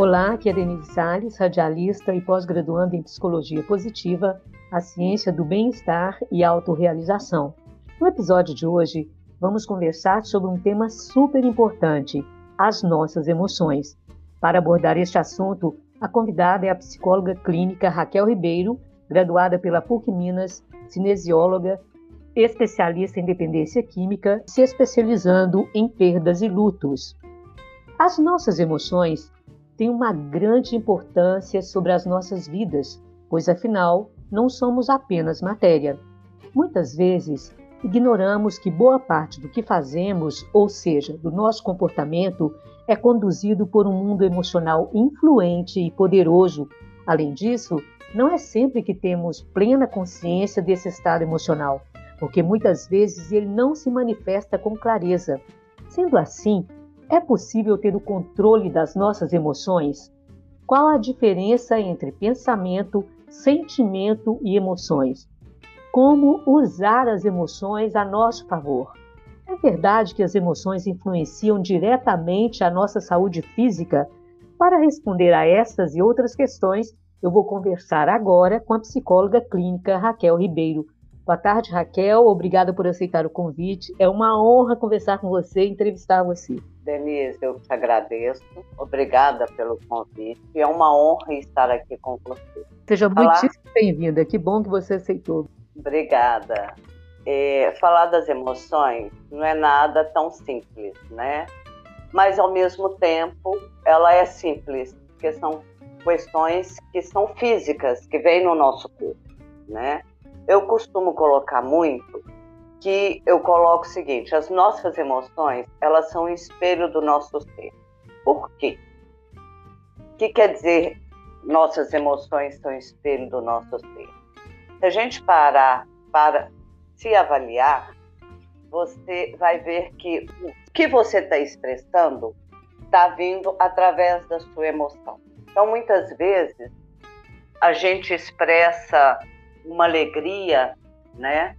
Olá, aqui é Denise Salles, radialista e pós-graduanda em Psicologia Positiva, a ciência do bem-estar e autorrealização. No episódio de hoje, vamos conversar sobre um tema super importante, as nossas emoções. Para abordar este assunto, a convidada é a psicóloga clínica Raquel Ribeiro, graduada pela PUC Minas, cinesióloga, especialista em dependência química, se especializando em perdas e lutos. As nossas emoções têm uma grande importância sobre as nossas vidas, pois afinal não somos apenas matéria. Muitas vezes ignoramos que boa parte do que fazemos, ou seja, do nosso comportamento, é conduzido por um mundo emocional influente e poderoso. Além disso, não é sempre que temos plena consciência desse estado emocional, porque muitas vezes ele não se manifesta com clareza. Sendo assim, é possível ter o controle das nossas emoções? Qual a diferença entre pensamento, sentimento e emoções? Como usar as emoções a nosso favor? É verdade que as emoções influenciam diretamente a nossa saúde física? Para responder a estas e outras questões, eu vou conversar agora com a psicóloga clínica Raquel Ribeiro. Boa tarde, Raquel. Obrigada por aceitar o convite. É uma honra conversar com você e entrevistar você. Denise, eu te agradeço. Obrigada pelo convite. É uma honra estar aqui com você. Seja falar... muitíssimo bem-vinda. Que bom que você aceitou. Obrigada. É, falar das emoções não é nada tão simples, né? Mas ao mesmo tempo, ela é simples, porque são questões que são físicas, que vêm no nosso corpo, né? Eu costumo colocar muito que eu coloco o seguinte: as nossas emoções elas são espelho do nosso ser. Por quê? O que quer dizer nossas emoções são espelho do nosso ser? Se a gente parar para se avaliar, você vai ver que o que você está expressando está vindo através da sua emoção. Então, muitas vezes, a gente expressa uma alegria, né?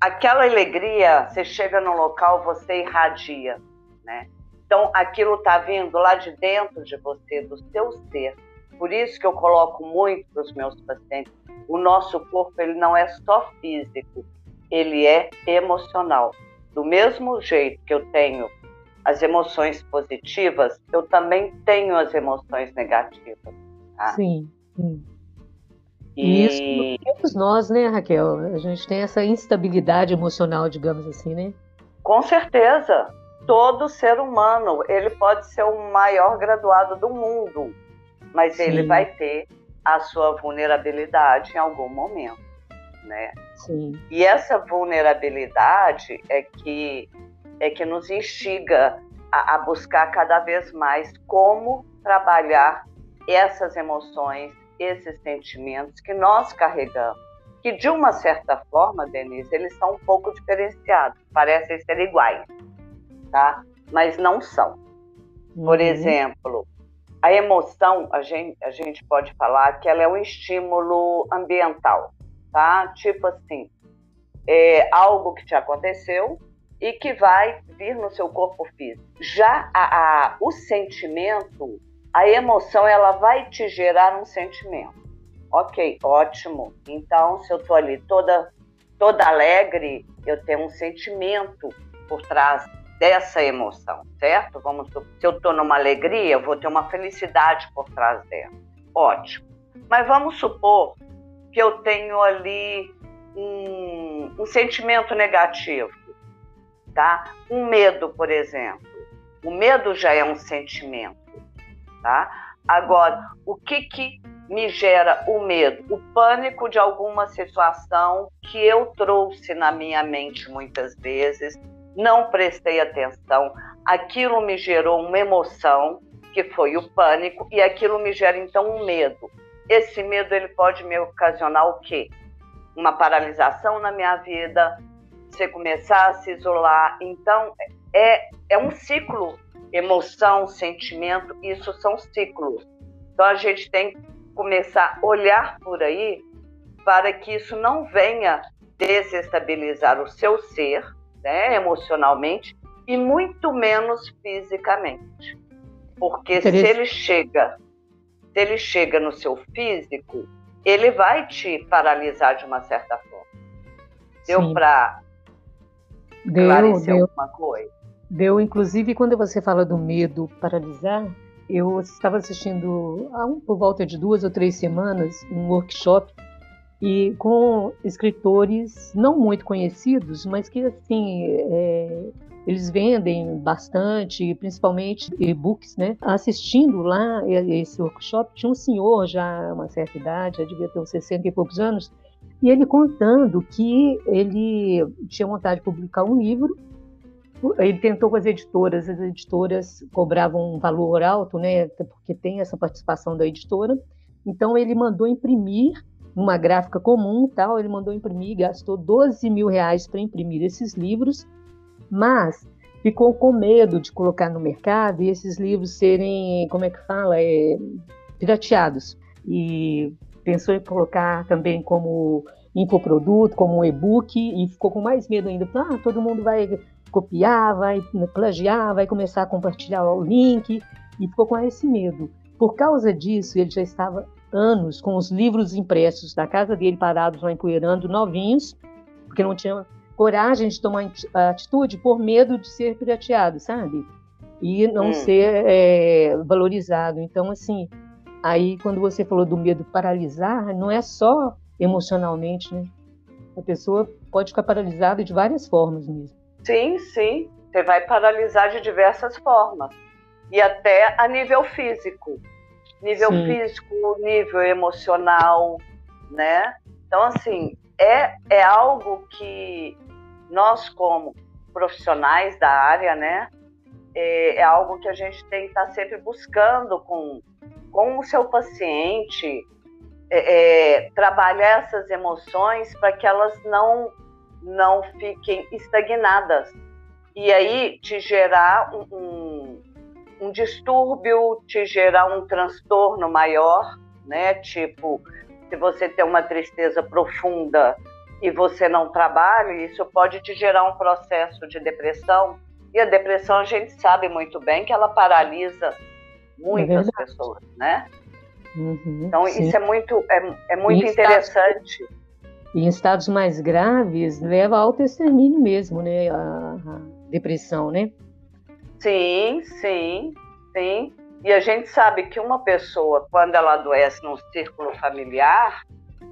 aquela alegria, você chega no local, você irradia, né? Então, aquilo está vindo lá de dentro de você, do seu ser. Por isso que eu coloco muito para os meus pacientes, o nosso corpo ele não é só físico, ele é emocional. Do mesmo jeito que eu tenho as emoções positivas, eu também tenho as emoções negativas. Tá? Sim, sim. E isso temos nós, né, Raquel? A gente tem essa instabilidade emocional, digamos assim, né? Com certeza. Todo ser humano, ele pode ser o maior graduado do mundo, mas Sim. ele vai ter a sua vulnerabilidade em algum momento, né? Sim. E essa vulnerabilidade é que é que nos instiga a, a buscar cada vez mais como trabalhar essas emoções esses sentimentos que nós carregamos, que de uma certa forma, Denise, eles são um pouco diferenciados, parecem ser iguais, tá? Mas não são. Por uhum. exemplo, a emoção, a gente, a gente pode falar que ela é um estímulo ambiental, tá? Tipo assim, é algo que te aconteceu e que vai vir no seu corpo físico. Já a, a, o sentimento, a emoção ela vai te gerar um sentimento. Ok, ótimo. Então, se eu tô ali toda toda alegre, eu tenho um sentimento por trás dessa emoção, certo? Vamos, se eu tô numa alegria, eu vou ter uma felicidade por trás dela. Ótimo. Mas vamos supor que eu tenho ali um, um sentimento negativo, tá? Um medo, por exemplo. O medo já é um sentimento tá? Agora, o que que me gera o medo? O pânico de alguma situação que eu trouxe na minha mente muitas vezes, não prestei atenção, aquilo me gerou uma emoção, que foi o pânico, e aquilo me gera então um medo. Esse medo ele pode me ocasionar o quê? Uma paralisação na minha vida, você começar a se isolar. Então, é, é um ciclo emoção, sentimento, isso são ciclos. Então a gente tem que começar a olhar por aí para que isso não venha desestabilizar o seu ser, né, emocionalmente, e muito menos fisicamente. Porque se ele chega, se ele chega no seu físico, ele vai te paralisar de uma certa forma. Deu para esclarecer deu. alguma coisa? Deu, inclusive, quando você fala do medo paralisar, eu estava assistindo há um, por volta de duas ou três semanas um workshop e com escritores não muito conhecidos, mas que assim é, eles vendem bastante, principalmente e-books, né? Assistindo lá esse workshop, tinha um senhor já uma certa idade, já devia ter uns 60 e poucos anos, e ele contando que ele tinha vontade de publicar um livro ele tentou com as editoras, as editoras cobravam um valor alto, né, porque tem essa participação da editora. Então ele mandou imprimir uma gráfica comum, tal. Ele mandou imprimir, gastou 12 mil reais para imprimir esses livros, mas ficou com medo de colocar no mercado e esses livros serem, como é que fala, é, pirateados. E pensou em colocar também como infoproduto, como um e-book, e ficou com mais medo ainda. Ah, todo mundo vai copiar, vai plagiar, vai começar a compartilhar o link, e ficou com esse medo. Por causa disso, ele já estava anos com os livros impressos da casa dele parados lá empoeirando, novinhos, porque não tinha coragem de tomar atitude por medo de ser pirateado, sabe? E não hum. ser é, valorizado. Então, assim, aí quando você falou do medo paralisar, não é só emocionalmente, né? A pessoa pode ficar paralisada de várias formas mesmo. Sim, sim. Você vai paralisar de diversas formas. E até a nível físico. Nível sim. físico, nível emocional, né? Então, assim, é, é algo que nós, como profissionais da área, né? É, é algo que a gente tem que estar tá sempre buscando com, com o seu paciente, é, é, trabalhar essas emoções para que elas não não fiquem estagnadas. E aí te gerar um, um, um distúrbio, te gerar um transtorno maior, né? Tipo, se você tem uma tristeza profunda e você não trabalha, isso pode te gerar um processo de depressão. E a depressão a gente sabe muito bem que ela paralisa muitas é pessoas, né? Uhum, então sim. isso é muito, é, é muito interessante. E em estados mais graves, leva ao extermínio mesmo, né? A, a depressão, né? Sim, sim, sim. E a gente sabe que uma pessoa, quando ela adoece num círculo familiar,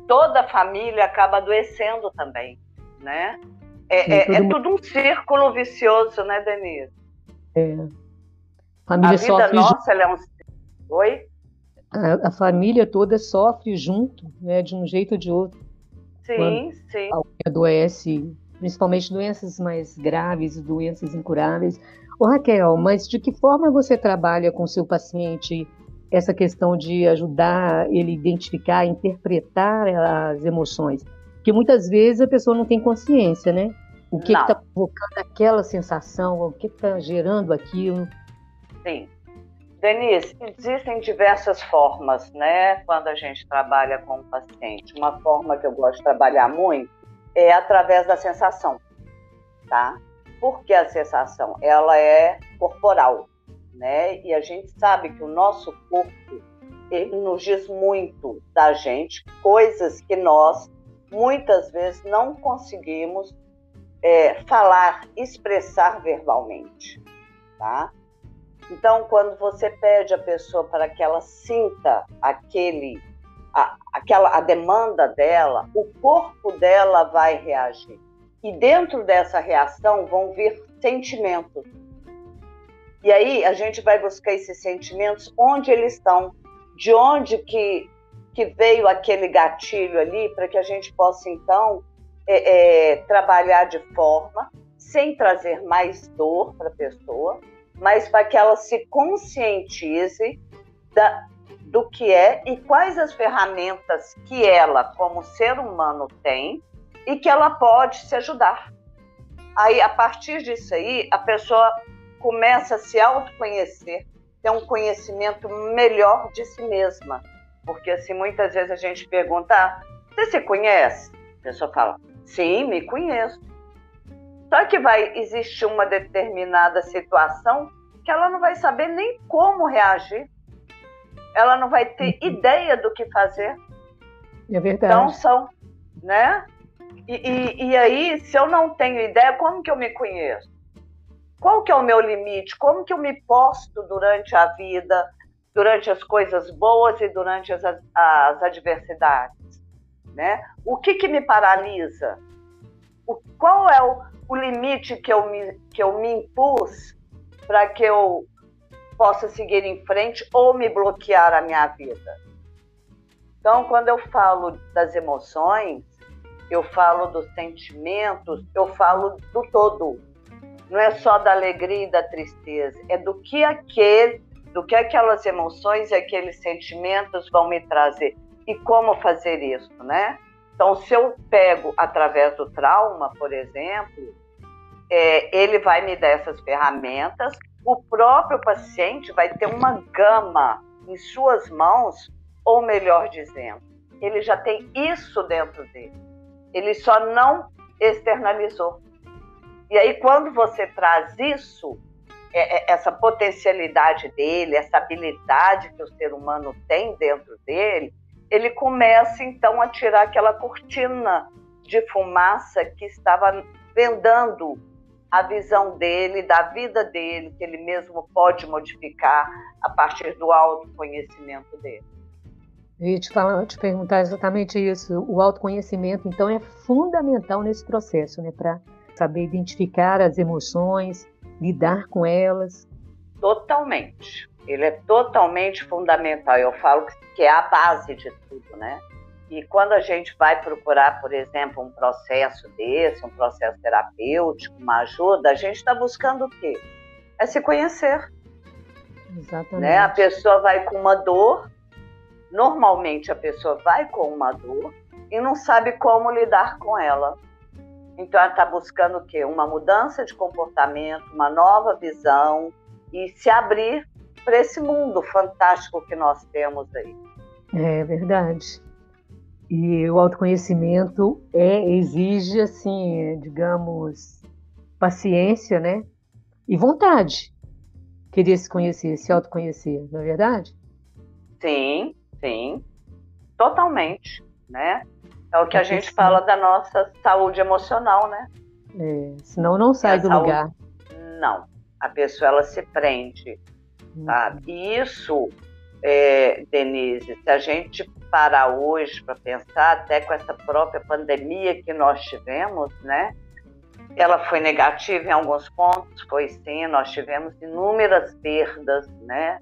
toda a família acaba adoecendo também, né? É, sim, é, tudo... é tudo um círculo vicioso, né, Denise? É. Família a vida nossa, ela é um... Oi? A, a, família toda sofre junto, né, de um jeito ou de outro. Sim, sim. Alguém adoece, principalmente doenças mais graves, doenças incuráveis. Ô Raquel, mas de que forma você trabalha com seu paciente essa questão de ajudar ele a identificar, interpretar as emoções? Porque muitas vezes a pessoa não tem consciência, né? O que está provocando aquela sensação, o que está gerando aquilo. Sim. Denise, existem diversas formas, né, quando a gente trabalha com o paciente. Uma forma que eu gosto de trabalhar muito é através da sensação, tá? Porque a sensação, ela é corporal, né? E a gente sabe que o nosso corpo, ele nos diz muito da gente, coisas que nós, muitas vezes, não conseguimos é, falar, expressar verbalmente, tá? Então, quando você pede a pessoa para que ela sinta aquele, a, aquela, a demanda dela, o corpo dela vai reagir. E dentro dessa reação vão vir sentimentos. E aí a gente vai buscar esses sentimentos onde eles estão, de onde que, que veio aquele gatilho ali, para que a gente possa então é, é, trabalhar de forma sem trazer mais dor para a pessoa, mas para que ela se conscientize da, do que é e quais as ferramentas que ela, como ser humano, tem e que ela pode se ajudar. Aí, a partir disso aí, a pessoa começa a se autoconhecer, ter um conhecimento melhor de si mesma. Porque, assim, muitas vezes a gente pergunta, ah, você se conhece? A pessoa fala, sim, me conheço. Só que vai existir uma determinada situação que ela não vai saber nem como reagir. Ela não vai ter uhum. ideia do que fazer. É verdade. Então são, né? E, e, e, aí, se eu não tenho ideia, como que eu me conheço? Qual que é o meu limite? Como que eu me posto durante a vida, durante as coisas boas e durante as, as adversidades? Né? O que, que me paralisa? O, qual é o, o limite que eu me, que eu me impus para que eu possa seguir em frente ou me bloquear a minha vida? Então, quando eu falo das emoções, eu falo dos sentimentos, eu falo do todo. Não é só da alegria e da tristeza, é do que aquele, do que aquelas emoções e aqueles sentimentos vão me trazer e como fazer isso, né? Então, se eu pego através do trauma, por exemplo, é, ele vai me dar essas ferramentas. O próprio paciente vai ter uma gama em suas mãos, ou melhor dizendo, ele já tem isso dentro dele. Ele só não externalizou. E aí, quando você traz isso, é, é, essa potencialidade dele, essa habilidade que o ser humano tem dentro dele, ele começa então a tirar aquela cortina de fumaça que estava vendando a visão dele, da vida dele, que ele mesmo pode modificar a partir do autoconhecimento dele. E te, falar, te perguntar exatamente isso. O autoconhecimento, então, é fundamental nesse processo, né? Para saber identificar as emoções, lidar com elas. Totalmente. Ele é totalmente fundamental. Eu falo que é a base de tudo, né? E quando a gente vai procurar, por exemplo, um processo desse, um processo terapêutico, uma ajuda, a gente está buscando o quê? É se conhecer. Exatamente. Né? A pessoa vai com uma dor, Normalmente a pessoa vai com uma dor e não sabe como lidar com ela. Então ela está buscando o quê? Uma mudança de comportamento, uma nova visão e se abrir para esse mundo fantástico que nós temos aí. É verdade. E o autoconhecimento é, exige, assim, digamos, paciência, né? E vontade. Queria se conhecer, se autoconhecer, não é verdade? Sim, Sim, totalmente, né? É o que a gente fala da nossa saúde emocional, né? É, senão não sai do saúde... lugar. Não, a pessoa ela se prende. Sabe? E isso, é, Denise, se a gente parar hoje para pensar, até com essa própria pandemia que nós tivemos, né? Ela foi negativa em alguns pontos, foi sim, nós tivemos inúmeras perdas, né?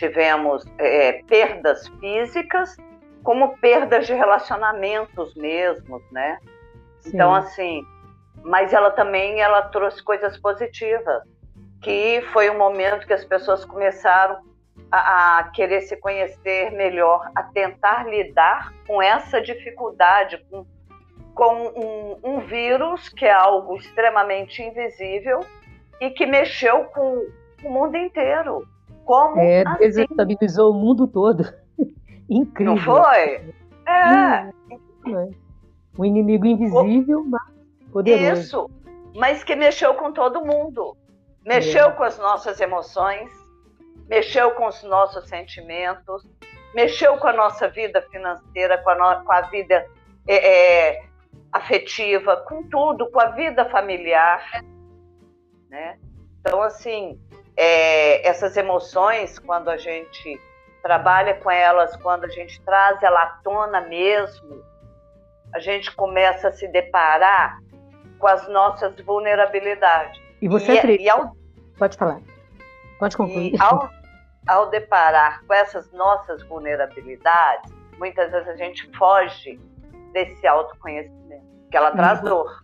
tivemos é, perdas físicas, como perdas de relacionamentos mesmos, né? Sim. Então, assim, mas ela também ela trouxe coisas positivas, que foi um momento que as pessoas começaram a, a querer se conhecer melhor, a tentar lidar com essa dificuldade, com, com um, um vírus que é algo extremamente invisível e que mexeu com o mundo inteiro. Como é, assim? desestabilizou o mundo todo. Incrível. Não foi? É. Um inimigo invisível, mas poderoso. Isso, mas que mexeu com todo mundo. Mexeu é. com as nossas emoções, mexeu com os nossos sentimentos, mexeu com a nossa vida financeira, com a, no, com a vida é, é, afetiva, com tudo, com a vida familiar. Né? Então, assim, é, essas emoções, quando a gente trabalha com elas, quando a gente traz ela à tona mesmo, a gente começa a se deparar com as nossas vulnerabilidades. E você e, e ao, Pode falar. Pode concluir. E ao, ao deparar com essas nossas vulnerabilidades, muitas vezes a gente foge desse autoconhecimento, que ela traz dor.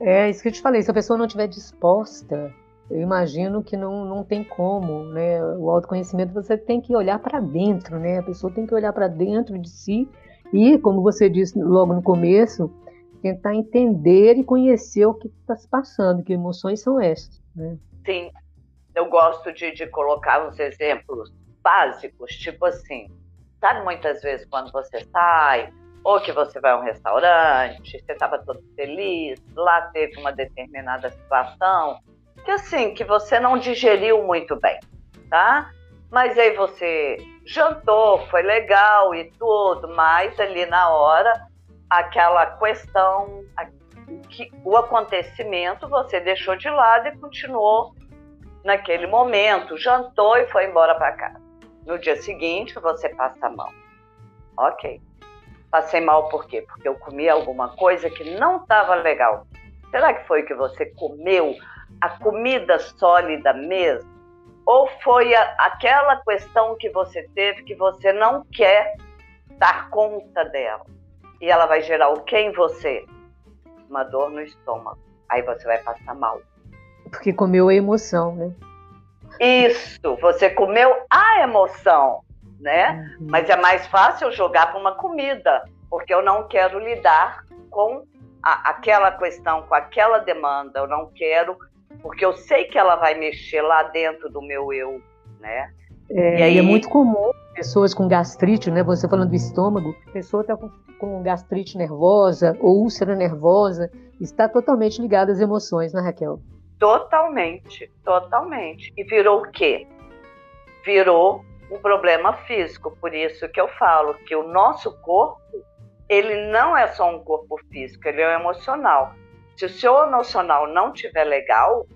É, isso que eu te falei, se a pessoa não estiver disposta eu imagino que não, não tem como, né? O autoconhecimento você tem que olhar para dentro, né? A pessoa tem que olhar para dentro de si e, como você disse logo no começo, tentar entender e conhecer o que está se passando, que emoções são essas, né? Sim, eu gosto de, de colocar uns exemplos básicos, tipo assim, sabe muitas vezes quando você sai ou que você vai a um restaurante, você estava todo feliz, lá teve uma determinada situação, que assim, que você não digeriu muito bem, tá? Mas aí você jantou, foi legal e tudo, mas ali na hora, aquela questão, que, o acontecimento você deixou de lado e continuou naquele momento, jantou e foi embora para casa. No dia seguinte, você passa mal. Ok. Passei mal por quê? Porque eu comi alguma coisa que não estava legal. Será que foi que você comeu a comida sólida mesmo? Ou foi a, aquela questão que você teve que você não quer dar conta dela? E ela vai gerar o que em você? Uma dor no estômago. Aí você vai passar mal. Porque comeu a emoção, né? Isso, você comeu a emoção, né? Uhum. Mas é mais fácil jogar para uma comida, porque eu não quero lidar com a, aquela questão, com aquela demanda, eu não quero, porque eu sei que ela vai mexer lá dentro do meu eu, né? É, e aí... é muito comum pessoas com gastrite, né? Você falando do estômago, a pessoa está com, com gastrite nervosa ou úlcera nervosa, está totalmente ligada às emoções, né, Raquel? Totalmente, totalmente. E virou o quê? Virou um problema físico. Por isso que eu falo que o nosso corpo, ele não é só um corpo físico, ele é um emocional. Se o seu emocional não estiver legal,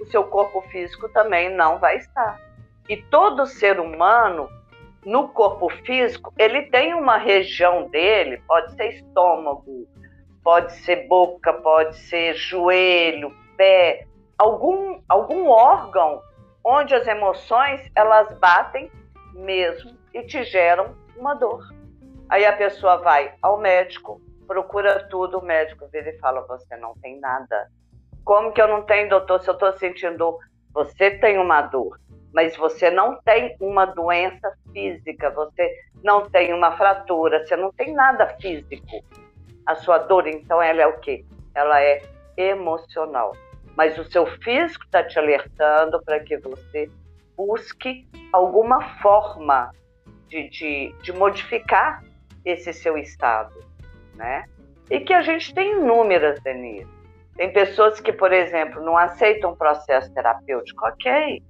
o seu corpo físico também não vai estar. E todo ser humano, no corpo físico, ele tem uma região dele, pode ser estômago, pode ser boca, pode ser joelho, pé, algum, algum órgão onde as emoções elas batem mesmo e te geram uma dor. Aí a pessoa vai ao médico, procura tudo, o médico vira e fala: Você não tem nada. Como que eu não tenho, doutor? Se eu estou sentindo dor, você tem uma dor, mas você não tem uma doença física, você não tem uma fratura, você não tem nada físico. A sua dor, então, ela é o quê? Ela é emocional mas o seu físico está te alertando para que você busque alguma forma de, de, de, modificar esse seu estado, né? E que a gente tem inúmeras, Denise. Tem pessoas que, por exemplo, não aceitam um processo terapêutico, ok.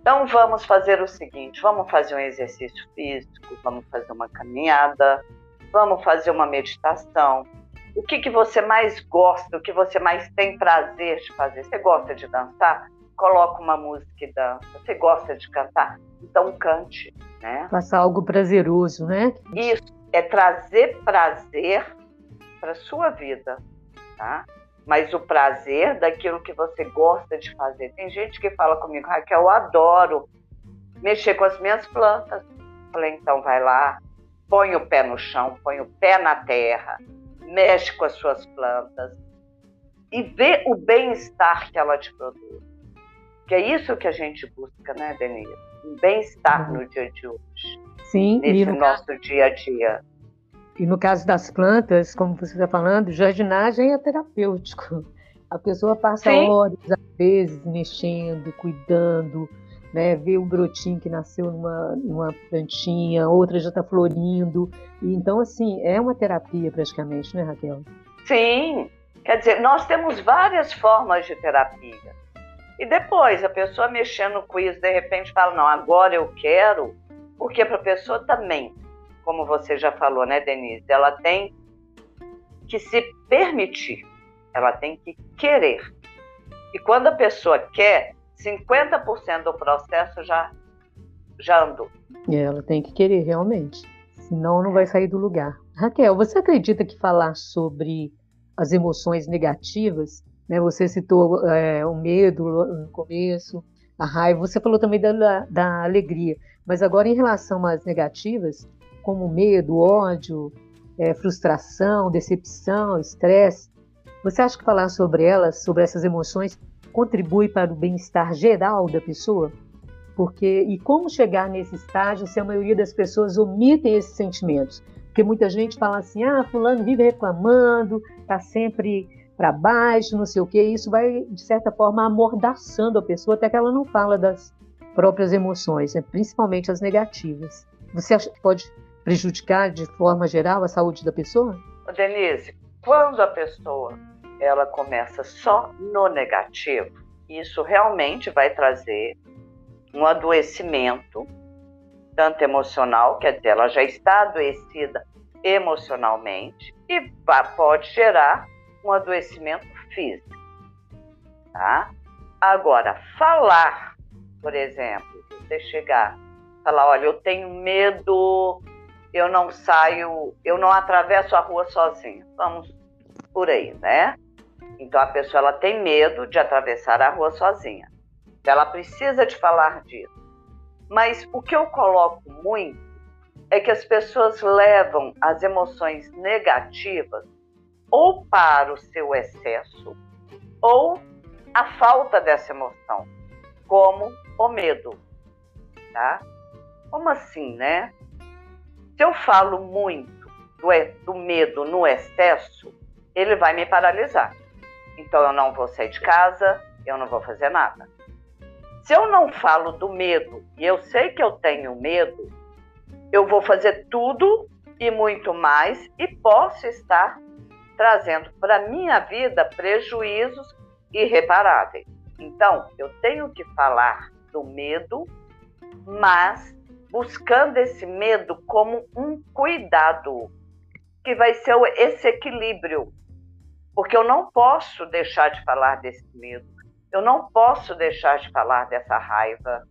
Então vamos fazer o seguinte: vamos fazer um exercício físico, vamos fazer uma caminhada, vamos fazer uma meditação, o que, que você mais gosta, o que você mais tem prazer de fazer. Você gosta de dançar? Coloca uma música e dança. Você gosta de cantar? Então cante, né? Faça algo prazeroso, né? Isso, é trazer prazer para sua vida, tá? Mas o prazer daquilo que você gosta de fazer. Tem gente que fala comigo, Raquel, eu adoro mexer com as minhas plantas. Falei, então vai lá, põe o pé no chão, põe o pé na terra, mexe com as suas plantas e vê o bem-estar que ela te produz. Que é isso que a gente busca, né, Denise? Um bem-estar uhum. no dia de hoje. Sim, nesse no nosso dia a dia. E no caso das plantas, como você está falando, jardinagem é terapêutico. A pessoa passa Sim. horas, às vezes, mexendo, cuidando, né, ver o brotinho que nasceu numa, numa plantinha, outra já está florindo. E, então, assim, é uma terapia praticamente, né, Raquel? Sim. Quer dizer, nós temos várias formas de terapia. E depois, a pessoa mexendo com isso, de repente fala, não, agora eu quero, porque para a pessoa também, como você já falou, né, Denise, ela tem que se permitir, ela tem que querer. E quando a pessoa quer, 50% do processo já, já andou. E ela tem que querer realmente, senão não vai sair do lugar. Raquel, você acredita que falar sobre as emoções negativas, né, você citou é, o medo no começo, a raiva, você falou também da, da alegria, mas agora em relação às negativas, como medo, ódio, é, frustração, decepção, estresse, você acha que falar sobre elas, sobre essas emoções, contribui para o bem-estar geral da pessoa? Porque e como chegar nesse estágio se a maioria das pessoas omitem esses sentimentos? Porque muita gente fala assim: "Ah, fulano vive reclamando, tá sempre para baixo, não sei o quê". Isso vai de certa forma amordaçando a pessoa até que ela não fala das próprias emoções, né? principalmente as negativas. Você que pode prejudicar de forma geral a saúde da pessoa? Denise, quando a pessoa ela começa só no negativo, isso realmente vai trazer um adoecimento, tanto emocional, quer dizer, ela já está adoecida emocionalmente, e pode gerar um adoecimento físico. Tá? Agora, falar, por exemplo, você chegar, falar, olha, eu tenho medo, eu não saio, eu não atravesso a rua sozinha. Vamos por aí, né? Então a pessoa ela tem medo de atravessar a rua sozinha. Ela precisa de falar disso. Mas o que eu coloco muito é que as pessoas levam as emoções negativas ou para o seu excesso ou a falta dessa emoção, como o medo, tá? Como assim, né? Se eu falo muito do, do medo no excesso, ele vai me paralisar. Então eu não vou sair de casa, eu não vou fazer nada. Se eu não falo do medo e eu sei que eu tenho medo, eu vou fazer tudo e muito mais e posso estar trazendo para minha vida prejuízos irreparáveis. Então, eu tenho que falar do medo, mas buscando esse medo como um cuidado, que vai ser esse equilíbrio. Porque eu não posso deixar de falar desse medo, eu não posso deixar de falar dessa raiva,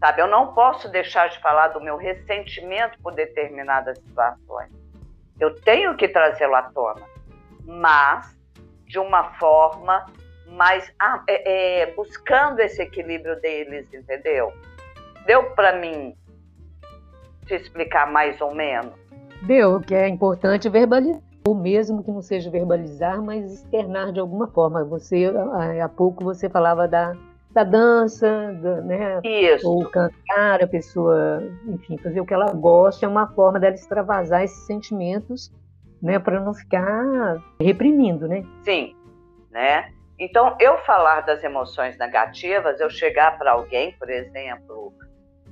sabe? Eu não posso deixar de falar do meu ressentimento por determinadas situações. Eu tenho que trazê-lo à tona, mas de uma forma mais ah, é, é, buscando esse equilíbrio deles, entendeu? Deu para mim te explicar mais ou menos? Deu, que é importante verbalizar, ou mesmo que não seja verbalizar, mas externar de alguma forma. Você há pouco você falava da, da dança, da, né? Isso. Ou cantar, a pessoa, enfim, fazer o que ela gosta, é uma forma dela extravasar esses sentimentos, né, para não ficar reprimindo, né? Sim, né? Então, eu falar das emoções negativas, eu chegar para alguém, por exemplo,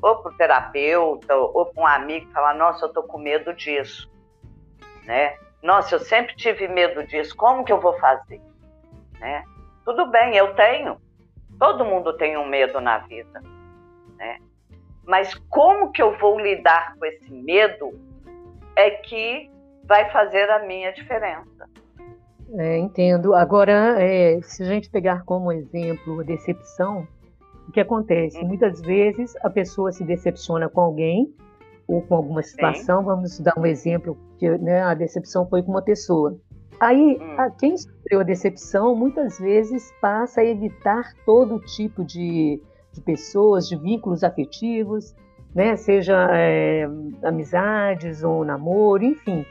ou para o terapeuta, ou para um amigo, falar: Nossa, eu estou com medo disso. Né? Nossa, eu sempre tive medo disso, como que eu vou fazer? Né? Tudo bem, eu tenho. Todo mundo tem um medo na vida. Né? Mas como que eu vou lidar com esse medo é que vai fazer a minha diferença. É, entendo. Agora, é, se a gente pegar como exemplo decepção, o que acontece? Uhum. Muitas vezes a pessoa se decepciona com alguém ou com alguma situação. Sim. Vamos dar um exemplo que né, a decepção foi com uma pessoa. Aí, hum. a, quem sofreu a decepção muitas vezes passa a evitar todo tipo de, de pessoas, de vínculos afetivos, né? Seja é, amizades ou namoro, enfim.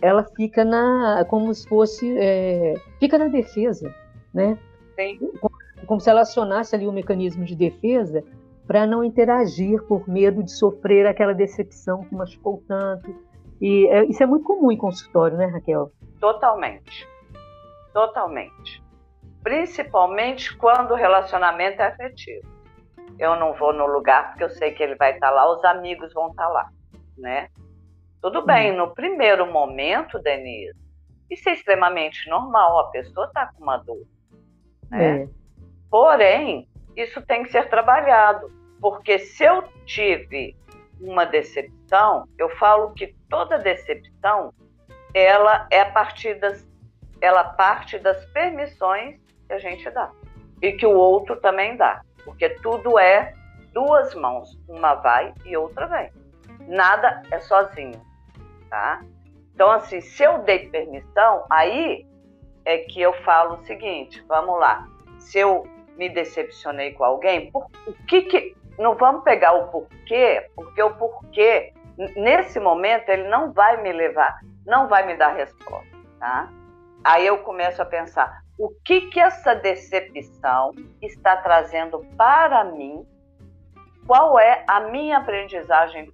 Ela fica na, como se fosse, é, fica na defesa, né? Sim como se ela acionasse ali um mecanismo de defesa para não interagir por medo de sofrer aquela decepção que machucou tanto. E é, isso é muito comum em consultório, né, Raquel? Totalmente. Totalmente. Principalmente quando o relacionamento é afetivo. Eu não vou no lugar porque eu sei que ele vai estar lá, os amigos vão estar lá, né? Tudo bem, no primeiro momento, Denise, isso é extremamente normal, a pessoa está com uma dor. Né? É. Porém, isso tem que ser trabalhado, porque se eu tive uma decepção, eu falo que toda decepção ela é a partir das ela parte das permissões que a gente dá e que o outro também dá, porque tudo é duas mãos, uma vai e outra vem. Nada é sozinho, tá? Então assim, se eu dei permissão, aí é que eu falo o seguinte, vamos lá. Se eu me decepcionei com alguém, por, o que que não vamos pegar o porquê, porque o porquê nesse momento ele não vai me levar, não vai me dar resposta, tá? Aí eu começo a pensar, o que que essa decepção está trazendo para mim? Qual é a minha aprendizagem?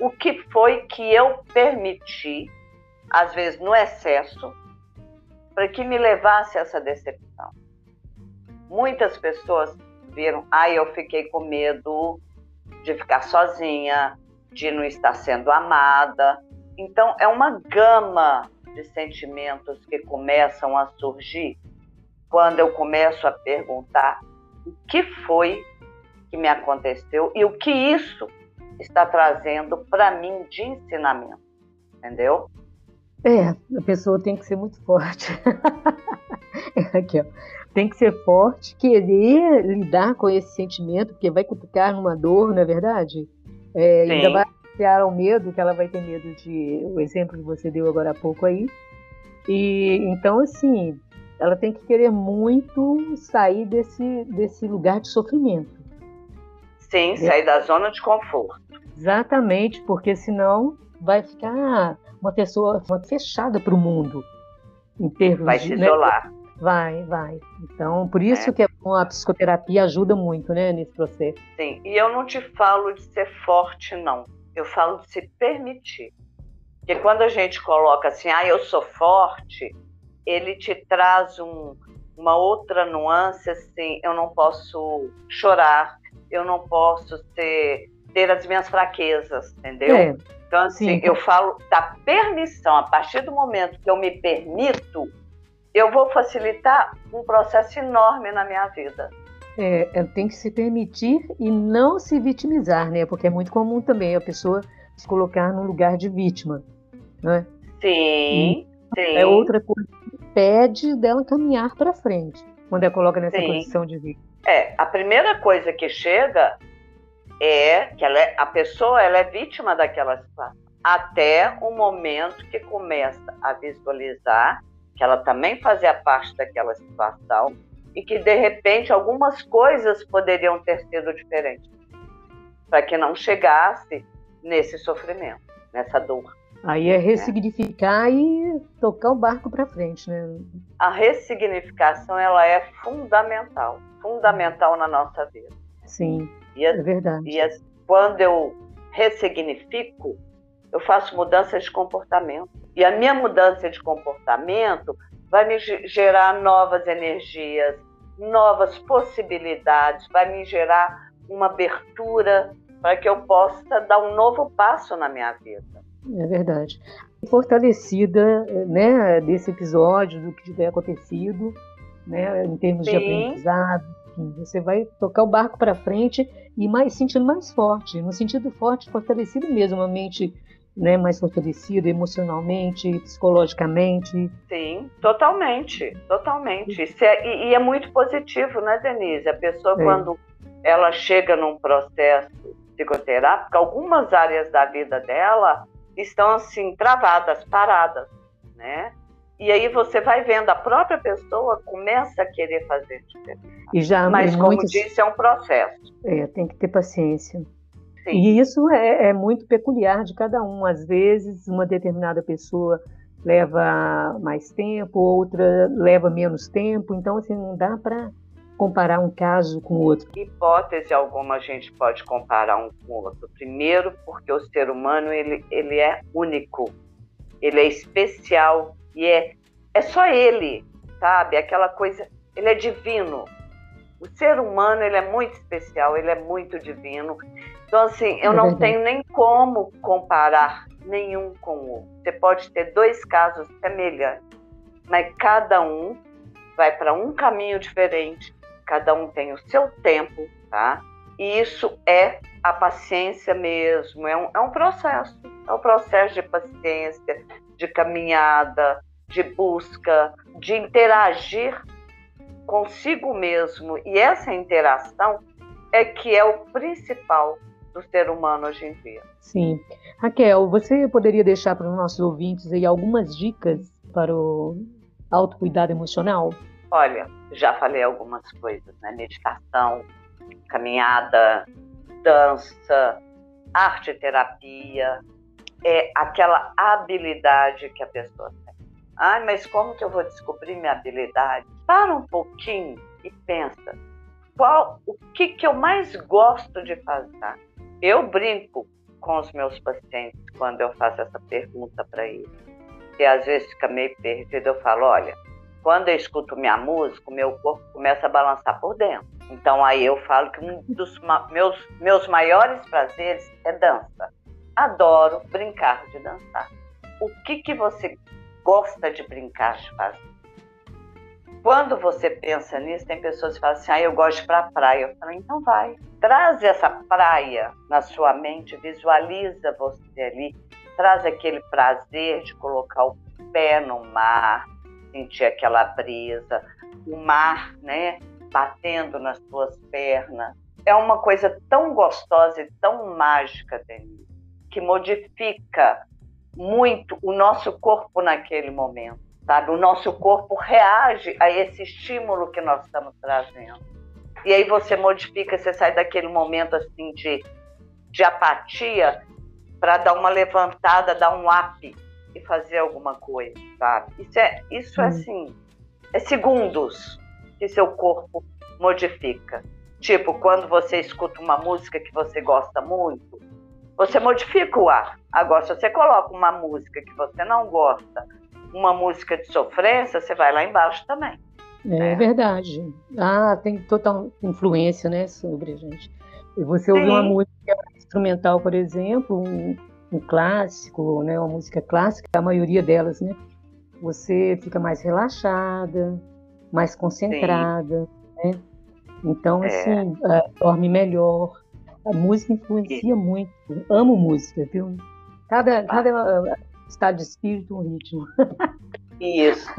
O que foi que eu permiti, às vezes no excesso, para que me levasse essa decepção? Muitas pessoas viram, ai, ah, eu fiquei com medo de ficar sozinha, de não estar sendo amada. Então, é uma gama de sentimentos que começam a surgir quando eu começo a perguntar o que foi que me aconteceu e o que isso está trazendo para mim de ensinamento, entendeu? É, a pessoa tem que ser muito forte. Aqui, ó. Tem que ser forte, querer lidar com esse sentimento, porque vai cutucar numa dor, não é verdade? É, ainda vai associar ao medo, que ela vai ter medo de. O exemplo que você deu agora há pouco aí. E então, assim, ela tem que querer muito sair desse, desse lugar de sofrimento. Sim, sair da zona de conforto. Exatamente, porque senão vai ficar uma pessoa fechada para o mundo. Em termos vai se né? isolar. Vai, vai. Então, por isso é. que a psicoterapia ajuda muito, né, nesse processo. Sim, e eu não te falo de ser forte, não. Eu falo de se permitir. Porque quando a gente coloca assim, ah, eu sou forte, ele te traz um, uma outra nuance, assim, eu não posso chorar, eu não posso ter, ter as minhas fraquezas, entendeu? É. Então, assim, Sim. eu falo da permissão. A partir do momento que eu me permito, eu vou facilitar um processo enorme na minha vida. É, tem que se permitir e não se vitimizar, né? Porque é muito comum também a pessoa se colocar no lugar de vítima, né? Sim, sim. É outra coisa que impede dela caminhar para frente quando ela coloca nessa sim. posição de vítima. É, a primeira coisa que chega é que é, a pessoa ela é vítima daquela situação. Até o momento que começa a visualizar que ela também fazia parte daquela situação e que de repente algumas coisas poderiam ter sido diferentes para que não chegasse nesse sofrimento, nessa dor. Aí é ressignificar né? e tocar o barco para frente, né? A ressignificação ela é fundamental, fundamental na nossa vida. Sim. E as, é verdade. E as, quando eu ressignifico, eu faço mudança de comportamento. E a minha mudança de comportamento vai me gerar novas energias, novas possibilidades, vai me gerar uma abertura para que eu possa dar um novo passo na minha vida. É verdade. Fortalecida né, desse episódio, do que tiver acontecido, né, em termos Sim. de aprendizado, você vai tocar o barco para frente e mais sentindo mais forte, no sentido forte, fortalecido mesmo, uma mente né, mais fortalecida emocionalmente, psicologicamente. Sim, totalmente, totalmente. É, e, e, é muito positivo, né, Denise? A pessoa, é. quando ela chega num processo psicoterápico, algumas áreas da vida dela estão assim travadas, paradas, né? E aí você vai vendo, a própria pessoa começa a querer fazer diferença. E já, Mas, como muitos... disse, é um processo. É, tem que ter paciência. Sim. E isso é, é, muito peculiar de cada um. Às vezes, uma determinada pessoa leva mais tempo, outra leva menos tempo. Então, assim, não dá para comparar um caso com o outro. Hipótese alguma a gente pode comparar um com o outro. Primeiro, porque o ser humano ele, ele é único, ele é especial e é, é só ele, sabe? Aquela coisa, ele é divino. O ser humano, ele é muito especial, ele é muito divino. Então, assim, eu é não tenho nem como comparar nenhum com o outro. Você pode ter dois casos semelhantes, mas cada um vai para um caminho diferente, cada um tem o seu tempo, tá? E isso é a paciência mesmo, é um, é um processo, é um processo de paciência, de caminhada, de busca, de interagir consigo mesmo. E essa interação é que é o principal do ser humano hoje em dia. Sim. Raquel, você poderia deixar para os nossos ouvintes aí algumas dicas para o autocuidado emocional? Olha, já falei algumas coisas, né? Meditação, caminhada, dança, arte terapia, é aquela habilidade que a pessoa tem. Ai, mas como que eu vou descobrir minha habilidade? Para um pouquinho e pensa, qual, o que, que eu mais gosto de fazer? Eu brinco com os meus pacientes quando eu faço essa pergunta para eles. E às vezes fica meio perdido, eu falo, olha, quando eu escuto minha música, o meu corpo começa a balançar por dentro. Então aí eu falo que um dos meus, meus maiores prazeres é dança adoro brincar de dançar. O que, que você gosta de brincar de fazer? Quando você pensa nisso, tem pessoas que falam assim: ah, eu gosto para a praia. Eu falo, então vai. Traz essa praia na sua mente, visualiza você ali, traz aquele prazer de colocar o pé no mar, sentir aquela brisa, o mar, né, batendo nas suas pernas. É uma coisa tão gostosa e tão mágica, Denise, que modifica muito o nosso corpo naquele momento sabe? O nosso corpo reage a esse estímulo que nós estamos trazendo. E aí você modifica, você sai daquele momento assim de, de apatia para dar uma levantada, dar um up e fazer alguma coisa, sabe? Isso é, isso é assim, é segundos que seu corpo modifica. Tipo, quando você escuta uma música que você gosta muito, você modifica o ar. Agora, se você coloca uma música que você não gosta, uma música de sofrência, você vai lá embaixo também. É né? verdade. Ah, tem total influência, né, sobre a gente. Você ouvir uma música instrumental, por exemplo, um, um, clássico, né, uma música clássica, a maioria delas, né, você fica mais relaxada, mais concentrada, Sim. né? Então, é. assim, uh, dorme melhor. A música influencia muito. amo música, viu? Cada, cada estado de espírito, um ritmo. Isso.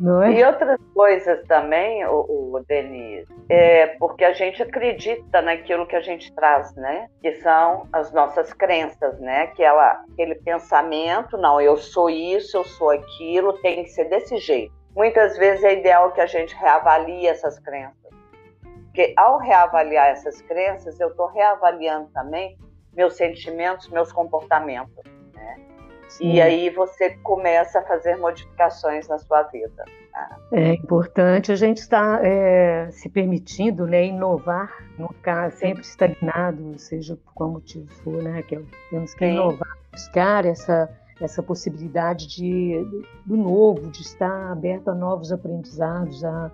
Não é? E outras coisas também, o, o Denise, é porque a gente acredita naquilo que a gente traz, né? Que são as nossas crenças, né? Que ela, aquele pensamento, não, eu sou isso, eu sou aquilo, tem que ser desse jeito. Muitas vezes é ideal que a gente reavalie essas crenças. Porque ao reavaliar essas crenças, eu estou reavaliando também meus sentimentos, meus comportamentos. Sim. E aí você começa a fazer modificações na sua vida. Tá? É importante a gente estar é, se permitindo né, inovar, não ficar sempre estagnado, seja por qual motivo for, né, Raquel? Temos que Sim. inovar, buscar essa, essa possibilidade de, do novo, de estar aberto a novos aprendizados, a,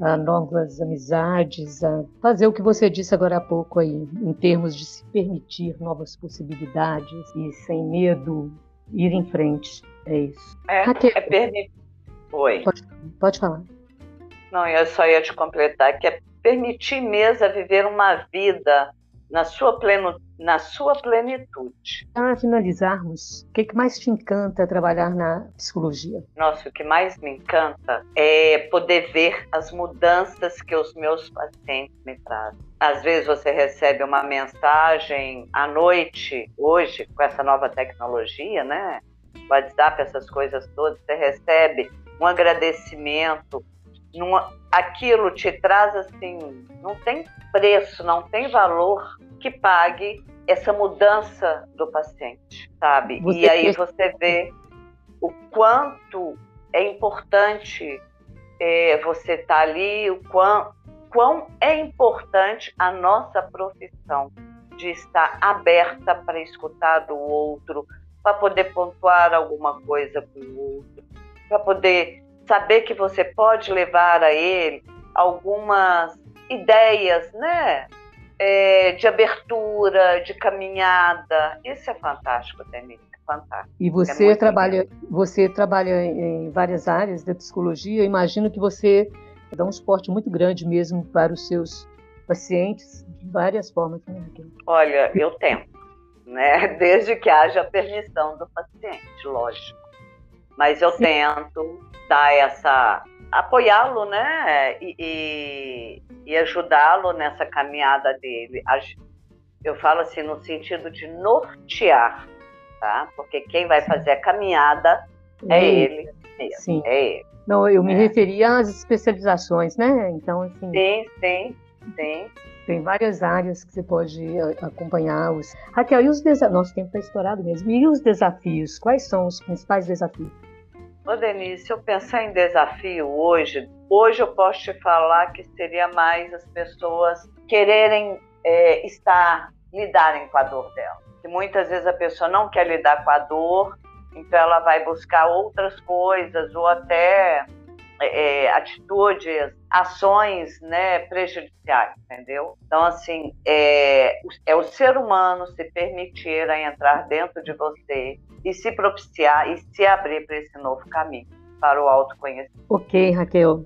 a novas amizades, a fazer o que você disse agora há pouco aí, em termos de se permitir novas possibilidades e sem medo ir em frente. É isso. É, Raquel, é permitir. Oi. Pode, pode falar. Não, eu só ia te completar que é permitir mesmo viver uma vida na sua, pleno, na sua plenitude. Para finalizarmos, o que, que mais te encanta trabalhar na psicologia? Nossa, o que mais me encanta é poder ver as mudanças que os meus pacientes me trazem. Às vezes você recebe uma mensagem à noite, hoje, com essa nova tecnologia, né? WhatsApp, essas coisas todas, você recebe um agradecimento, numa, aquilo te traz assim, não tem preço, não tem valor que pague essa mudança do paciente, sabe? Você e aí você vê o quanto é importante é, você estar tá ali, o quão, quão é importante a nossa profissão de estar aberta para escutar do outro, para poder pontuar alguma coisa para o outro, para poder saber que você pode levar a ele algumas ideias, né? É, de abertura, de caminhada. Isso é fantástico, Denise. É fantástico. E você é trabalha, você trabalha em várias áreas da psicologia. Eu imagino que você dá um suporte muito grande mesmo para os seus pacientes de várias formas. Né? Olha, eu tento, né? Desde que haja permissão do paciente, lógico. Mas eu Sim. tento dar essa apoiá-lo, né? E, e, e ajudá-lo nessa caminhada dele. Eu falo assim no sentido de nortear, tá? Porque quem vai fazer a caminhada é Sim. ele. Mesmo, Sim. É ele. Não, eu me é. referia às especializações, né? Então, assim. Sim, sim, sim. Tem várias áreas que você pode acompanhar. Os... Raquel, e os desafios? Nosso tempo está estourado mesmo. E os desafios? Quais são os principais desafios? Ô Denise, se eu pensar em desafio hoje, hoje eu posso te falar que seria mais as pessoas quererem é, estar, lidarem com a dor dela. Que muitas vezes a pessoa não quer lidar com a dor, então ela vai buscar outras coisas ou até é atitudes, ações né, prejudiciais, entendeu? Então, assim, é, é o ser humano se permitir a entrar dentro de você e se propiciar e se abrir para esse novo caminho, para o autoconhecimento. Ok, Raquel.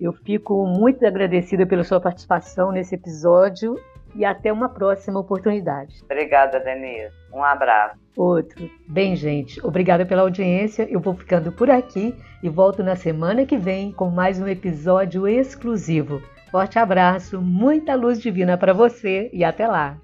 Eu fico muito agradecida pela sua participação nesse episódio e até uma próxima oportunidade. Obrigada, Denise. Um abraço. Outro. Bem, gente, obrigada pela audiência. Eu vou ficando por aqui e volto na semana que vem com mais um episódio exclusivo. Forte abraço, muita luz divina para você e até lá.